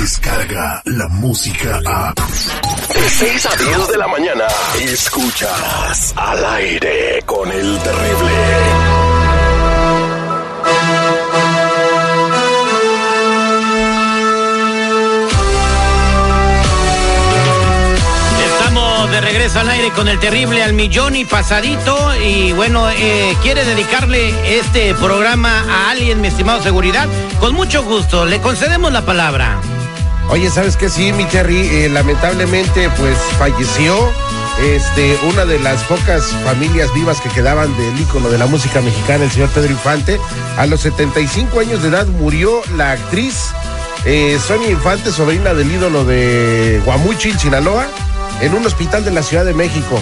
llega la música a... De 6 a 10 de la mañana, escuchas al aire con el terrible. Estamos de regreso al aire con el terrible al millón y pasadito. Y bueno, eh, quiere dedicarle este programa a alguien, mi estimado seguridad. Con mucho gusto, le concedemos la palabra. Oye, ¿sabes qué? Sí, mi Terry, eh, lamentablemente, pues falleció este, una de las pocas familias vivas que quedaban del ícono de la música mexicana, el señor Pedro Infante. A los 75 años de edad murió la actriz eh, Sonia Infante, sobrina del ídolo de Guamuchil, Sinaloa, en un hospital de la Ciudad de México.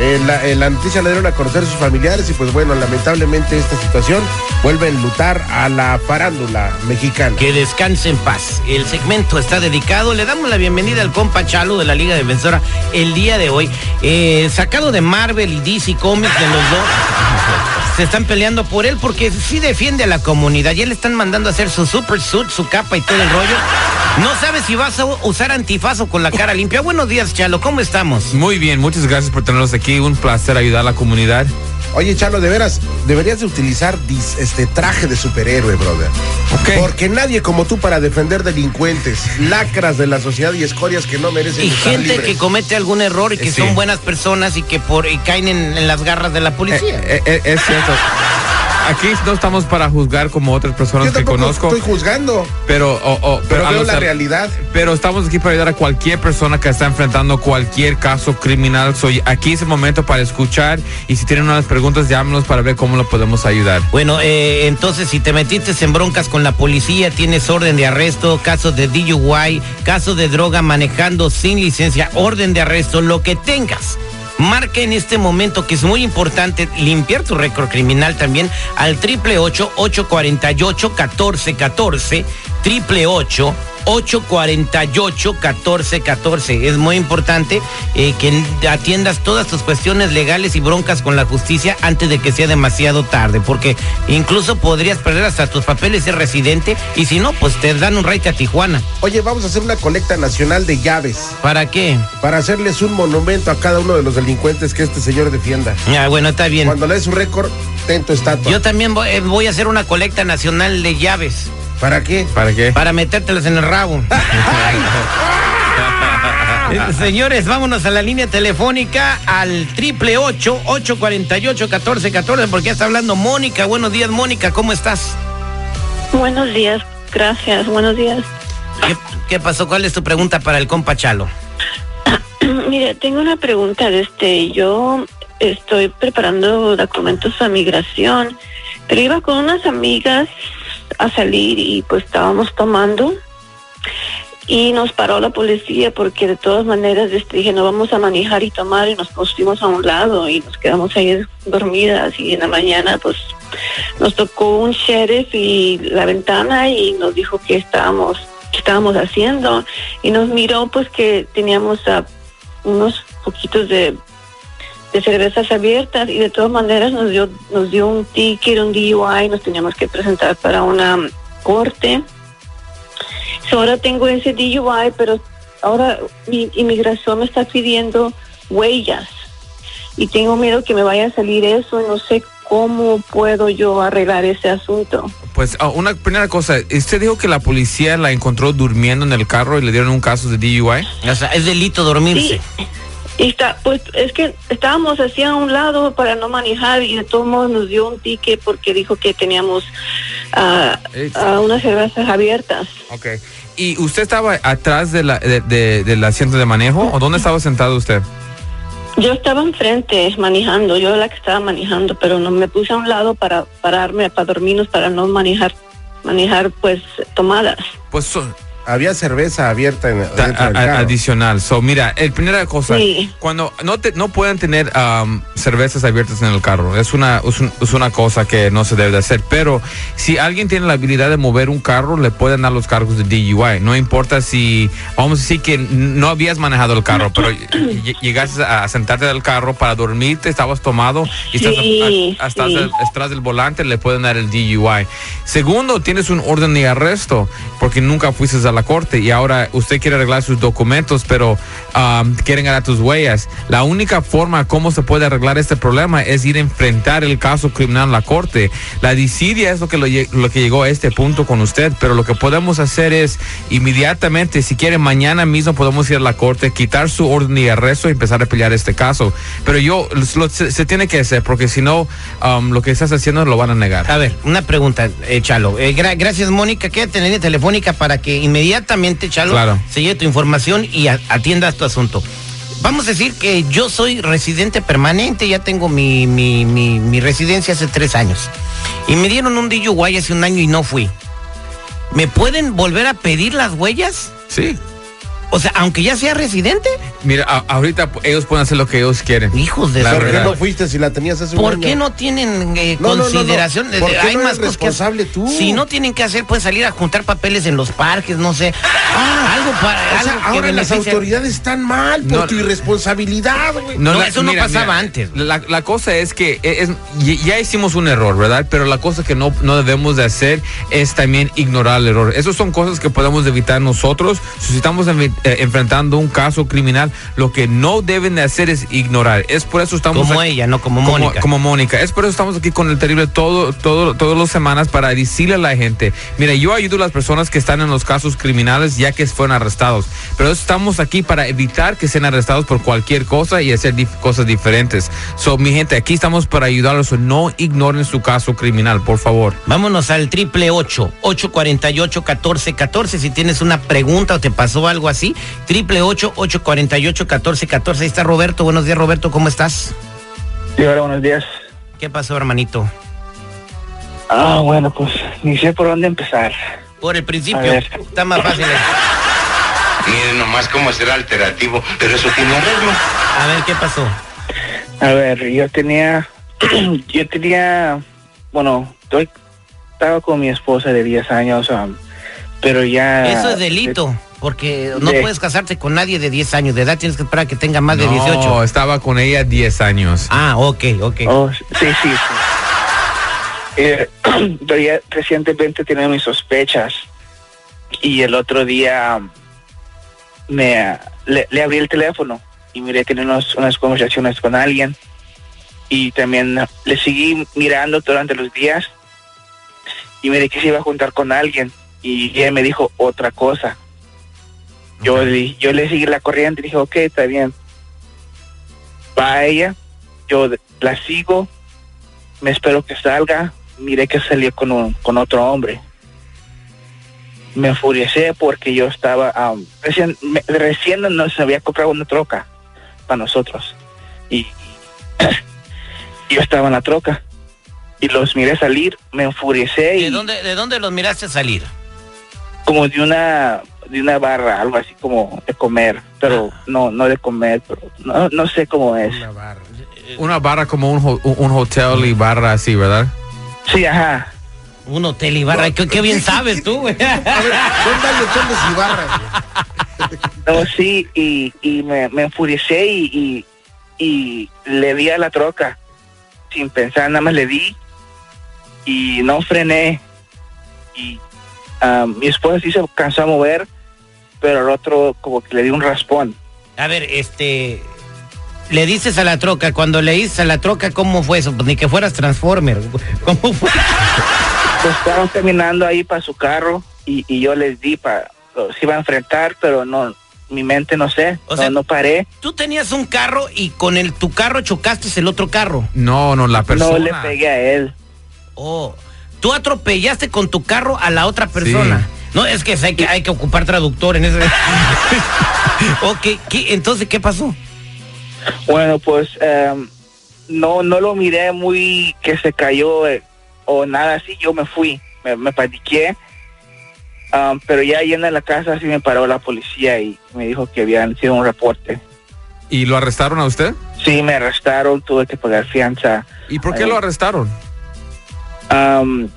Eh, la, eh, la noticia la dieron a conocer sus familiares y pues bueno, lamentablemente esta situación vuelve a enlutar a la farándula mexicana. Que descanse en paz. El segmento está dedicado. Le damos la bienvenida al compa Chalo de la Liga Defensora el día de hoy. Eh, sacado de Marvel y DC Comics de los dos. Se están peleando por él porque sí defiende a la comunidad. Ya le están mandando a hacer su super suit, su capa y todo el rollo. No sabes si vas a usar antifaz o con la cara limpia. Buenos días, Chalo. ¿Cómo estamos? Muy bien, muchas gracias por tenernos aquí. Un placer ayudar a la comunidad. Oye, Chalo, de veras, deberías de utilizar dis- este traje de superhéroe, brother. Ok. Porque nadie como tú para defender delincuentes, lacras de la sociedad y escorias que no merecen Y estar gente libres. que comete algún error y que Eh, sí. son buenas personas y que por y caen en, en las garras de la policía. Eh, eh, es cierto. Aquí no estamos para juzgar como otras personas Yo que conozco, estoy juzgando, pero, o- o- pero a veo la realidad. Pero estamos aquí para ayudar a cualquier persona que está enfrentando cualquier caso criminal. Soy aquí es el momento para escuchar y si tienen unas preguntas llámenos para ver cómo lo podemos ayudar. Bueno, eh, entonces si te metiste en broncas con la policía, tienes orden de arresto, caso de DUI, caso de droga manejando sin licencia, orden de arresto, lo que tengas. Marca en este momento que es muy importante limpiar tu récord criminal también al triple ocho ocho cuarenta y ocho catorce catorce triple ocho 848-1414. Es muy importante eh, que atiendas todas tus cuestiones legales y broncas con la justicia antes de que sea demasiado tarde, porque incluso podrías perder hasta tus papeles de residente y si no, pues te dan un raite a Tijuana. Oye, vamos a hacer una colecta nacional de llaves ¿Para qué? para hacerles un monumento a cada uno de los delincuentes que este señor defienda. Ah, bueno, está bien. Cuando le des su récord, ten tu estatua. Yo también voy, eh, voy a hacer una colecta nacional de llaves ¿Para qué? ¿Para qué? para metértelas en el rabo. Eh, Señores, vámonos a la línea telefónica al triple ocho ocho cuarenta y ocho catorce catorce porque ya está hablando Mónica. Buenos días, Mónica, ¿cómo estás? Buenos días, gracias, buenos días. ¿Qué, qué pasó? ¿Cuál es tu pregunta para el compa Chalo? Mire, tengo una pregunta de este, yo estoy preparando documentos para migración, pero iba con unas amigas a salir y pues estábamos tomando. Y nos paró la policía porque de todas maneras este, dije no vamos a manejar y tomar y nos pusimos a un lado y nos quedamos ahí dormidas. Y en la mañana pues nos tocó un sheriff y la ventana y nos dijo que estábamos que estábamos haciendo. Y nos miró pues que teníamos ah, unos poquitos de, de cervezas abiertas y de todas maneras nos dio nos dio un ticket, un DUI, nos teníamos que presentar para una corte. So, ahora tengo ese DUI, pero ahora mi inmigración me está pidiendo huellas y tengo miedo que me vaya a salir eso, no sé cómo puedo yo arreglar ese asunto. Pues ah, una primera cosa, usted dijo que la policía la encontró durmiendo en el carro y le dieron un caso de DUI. O sea, es delito dormirse. Sí. Y está, pues es que estábamos así a un lado para no manejar y de todos modos nos dio un ticket porque dijo que teníamos Ey. ah, unas cervezas abiertas. Ok. ¿Y usted estaba atrás de la, de- de- del asiento de manejo o dónde estaba sentado usted? Yo estaba enfrente manejando, yo la que estaba manejando, pero no me puse a un lado para pararme, para dormirnos, para no manejar, manejar pues tomadas. Pues so- Había cerveza abierta en, del a- a- carro. adicional. So, mira, el primera cosa, Sí. cuando no te, no pueden tener am, cervezas abiertas en el carro, es una, es, un- es una cosa que no se debe de hacer. Pero si alguien tiene la habilidad de mover un carro, le pueden dar los cargos de DUI. No importa si, vamos a decir que no habías manejado el carro, pero ll- llegaste a sentarte del carro para dormirte, estabas tomado y estás, Sí, a- a- estás sí. atrás del volante, le pueden dar el DUI. Segundo, tienes un orden de arresto porque nunca fuiste a la la corte y ahora usted quiere arreglar sus documentos, pero um, quieren ganar tus huellas. La única forma cómo se puede arreglar este problema es ir a enfrentar el caso criminal en la corte. La disidia es lo que, lo, lo que llegó a este punto con usted, pero lo que podemos hacer es inmediatamente, si quiere, mañana mismo podemos ir a la corte, quitar su orden de arresto y empezar a pelear este caso. Pero yo, lo- se, tiene que hacer, porque si no, um, lo que estás haciendo lo van a negar. A ver, una pregunta, eh. Eh, gra- gracias, Mónica. Quédate en telefónica para que inmediatamente, Chalo, Claro. se lleve tu información y a- atiendas tu asunto. Vamos a decir que yo soy residente permanente, ya tengo mi, mi, mi, mi residencia hace tres años. Y me dieron un DUI hace un año y no fui. ¿Me pueden volver a pedir las huellas? Sí. O sea, aunque ya sea residente. Mira, a- ahorita ellos pueden hacer lo que ellos quieren. Hijos de La ¿Por qué no fuiste si la tenías hace un ¿Por año? qué no tienen eh, No, no, no, no. consideración? ¿Por qué Hay no más eres cosas que tú? Si no tienen que hacer, pueden salir a juntar papeles en los parques, no sé. Ah, algo para. O sea, algo que ahora las autoridades están mal por No, tu irresponsabilidad, güey. No, eso no pasaba antes. La, la cosa es que e, es, ya hicimos un error, ¿verdad? Pero la cosa que no, no debemos de hacer es también ignorar el error. Esas son cosas que podemos evitar nosotros. Si estamos eh, enfrentando un caso criminal, lo que no deben de hacer es ignorar. Es por eso estamos Como aquí- ella, no como como, Mónica. como Mónica. Es por eso estamos aquí con el terrible todo, todo, todas las semanas para decirle a la gente, mira, yo ayudo a las personas que están en los casos criminales ya que fueron arrestados, pero estamos aquí para evitar que sean arrestados por cualquier cosa y hacer dif- cosas diferentes. So, mi gente, aquí estamos para ayudarlos. No ignoren su caso criminal, por favor. Vámonos al triple ocho, ocho cuarenta y ocho, catorce, catorce. Si tienes una pregunta o te pasó algo así, triple ocho, ocho cuarenta y ocho, catorce, catorce. Ahí está Roberto. Buenos días, Roberto. ¿Cómo estás? Sí, hola, buenos días. ¿Qué pasó, hermanito? Ah, bueno, pues ni sé por dónde empezar. Por el principio. Está más fácil. Miren nomás cómo será alternativo, pero eso tiene arreglo. A ver, ¿qué pasó? A ver, yo tenía, yo tenía, bueno, estoy, estaba con mi esposa de 10 años, um, pero ya... Eso es delito. Porque no de- puedes casarte con nadie de 10 años de edad. Tienes que esperar a que tenga más de No, 18. estaba con ella 10 años. Ah, ok, ok. Oh, sí, sí, sí. Eh, pero ya recientemente tenía mis sospechas y el otro día me le, le abrí el teléfono y miré tener unos- unas conversaciones con alguien y también le seguí mirando durante los días y miré que se iba a juntar con alguien y ella me dijo otra cosa. Yo, le, yo le seguí la corriente y dije, ok, está bien. Va ella, yo la sigo, me espero que salga, miré que salió con, un- con otro hombre. Me enfurecé porque yo estaba, am, recién, me- recién nos había comprado una troca para nosotros. Y, yo estaba en la troca. Y los miré salir, me enfurecé ¿De y dónde, ¿De dónde los miraste salir? como de una de una barra, algo así como de comer, pero no no de comer, pero no, no sé cómo es. Una barra como un, ho- un hotel y barra así, ¿verdad? Sí, ajá. Un hotel y barra. ¿Qué, qué bien sabes tú, güey. A ver, ¿dónde hay hoteles y barras? güey? No, sí, y, y me, me enfurecé y, y, y le di a la troca. Sin pensar, nada más le di y no frené. Y ah, mi esposa sí se cansó a mover, pero el otro como que le di un raspón. A ver, este. Le dices a la troca, cuando le dices a la troca, ¿cómo fue eso? Pues ni que fueras Transformer. ¿Cómo fue? Pues estaban caminando ahí para su carro y, y yo les di para... Se iba a enfrentar, pero no, mi mente no sé, O no, sea- no paré. Tú tenías un carro y con el tu carro chocaste el otro carro. No, no, la persona. No le pegué a él. Oh, tú atropellaste con tu carro a la otra persona. No, es que hay que, hay que ocupar traductor en ese. ok, ¿qué- entonces, ¿qué pasó? Bueno, pues em, no no lo miré muy que se cayó eh, o nada así. Yo me fui, me, me paniqué. Am, pero ya yendo a la casa sí me paró la policía y me dijo que habían sido un reporte. ¿Y lo arrestaron a usted? Sí, me arrestaron, tuve que pagar fianza. ¿Y por qué lo arrestaron? Am,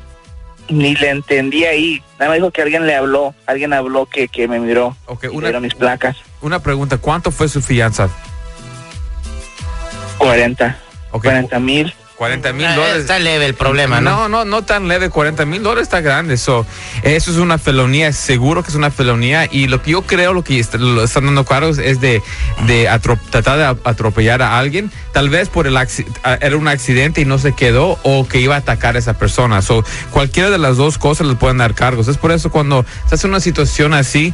ni le entendí ahí. Nada más dijo que alguien le habló, alguien habló que, que me miró. Ok, y una- mis placas. Una pregunta, ¿cuánto fue su fianza? 40. Ok, 40 mil. 40 mil dólares. Está leve el problema, ¿no? No, no, no tan leve, 40 mil dólares está grande. So, eso es una felonía, seguro que es una felonía. Y lo que yo creo, lo que est- lo están dando cargos es de, de tratar de atropellar a alguien. Tal vez por el era un accidente y no se quedó o que iba a atacar a esa persona. So, cualquiera de las dos cosas le pueden dar cargos. Es por eso cuando estás en una situación así,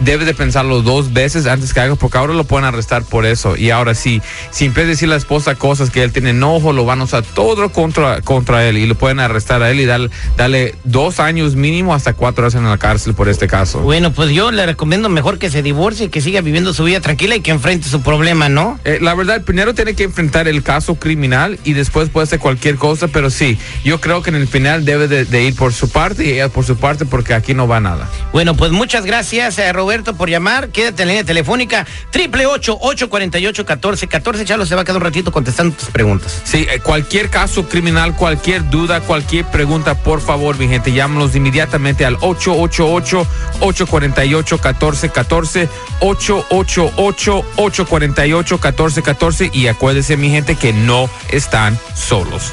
debes de pensarlo dos veces antes que hagas, porque ahora lo pueden arrestar por eso. Y ahora sí, si empieza a decir a la esposa cosas que él tiene enojo, lo van a usar todo contra, contra él y lo pueden arrestar a él y darle, darle dos años mínimo hasta cuatro horas en la cárcel por este caso. Bueno, pues yo le recomiendo mejor que se divorcie, que siga viviendo su vida tranquila y que enfrente su problema, ¿no? Eh, la verdad, primero tiene que enfrentar el caso criminal y después puede hacer cualquier cosa, pero sí, yo creo que en el final debe de, de ir por su parte y ella por su parte porque aquí no va nada. Bueno, pues muchas gracias, eh, Roberto, por llamar. Quédate en la línea telefónica triple ocho ocho cuarenta y ocho catorce catorce. Chalo se va a quedar un ratito contestando tus preguntas. Sí, eh, cualquier caso criminal, cualquier duda, cualquier pregunta, por favor, mi gente, llámanos inmediatamente al 888-848-1414, 888-848-1414 y acuérdense, mi gente, que no están solos.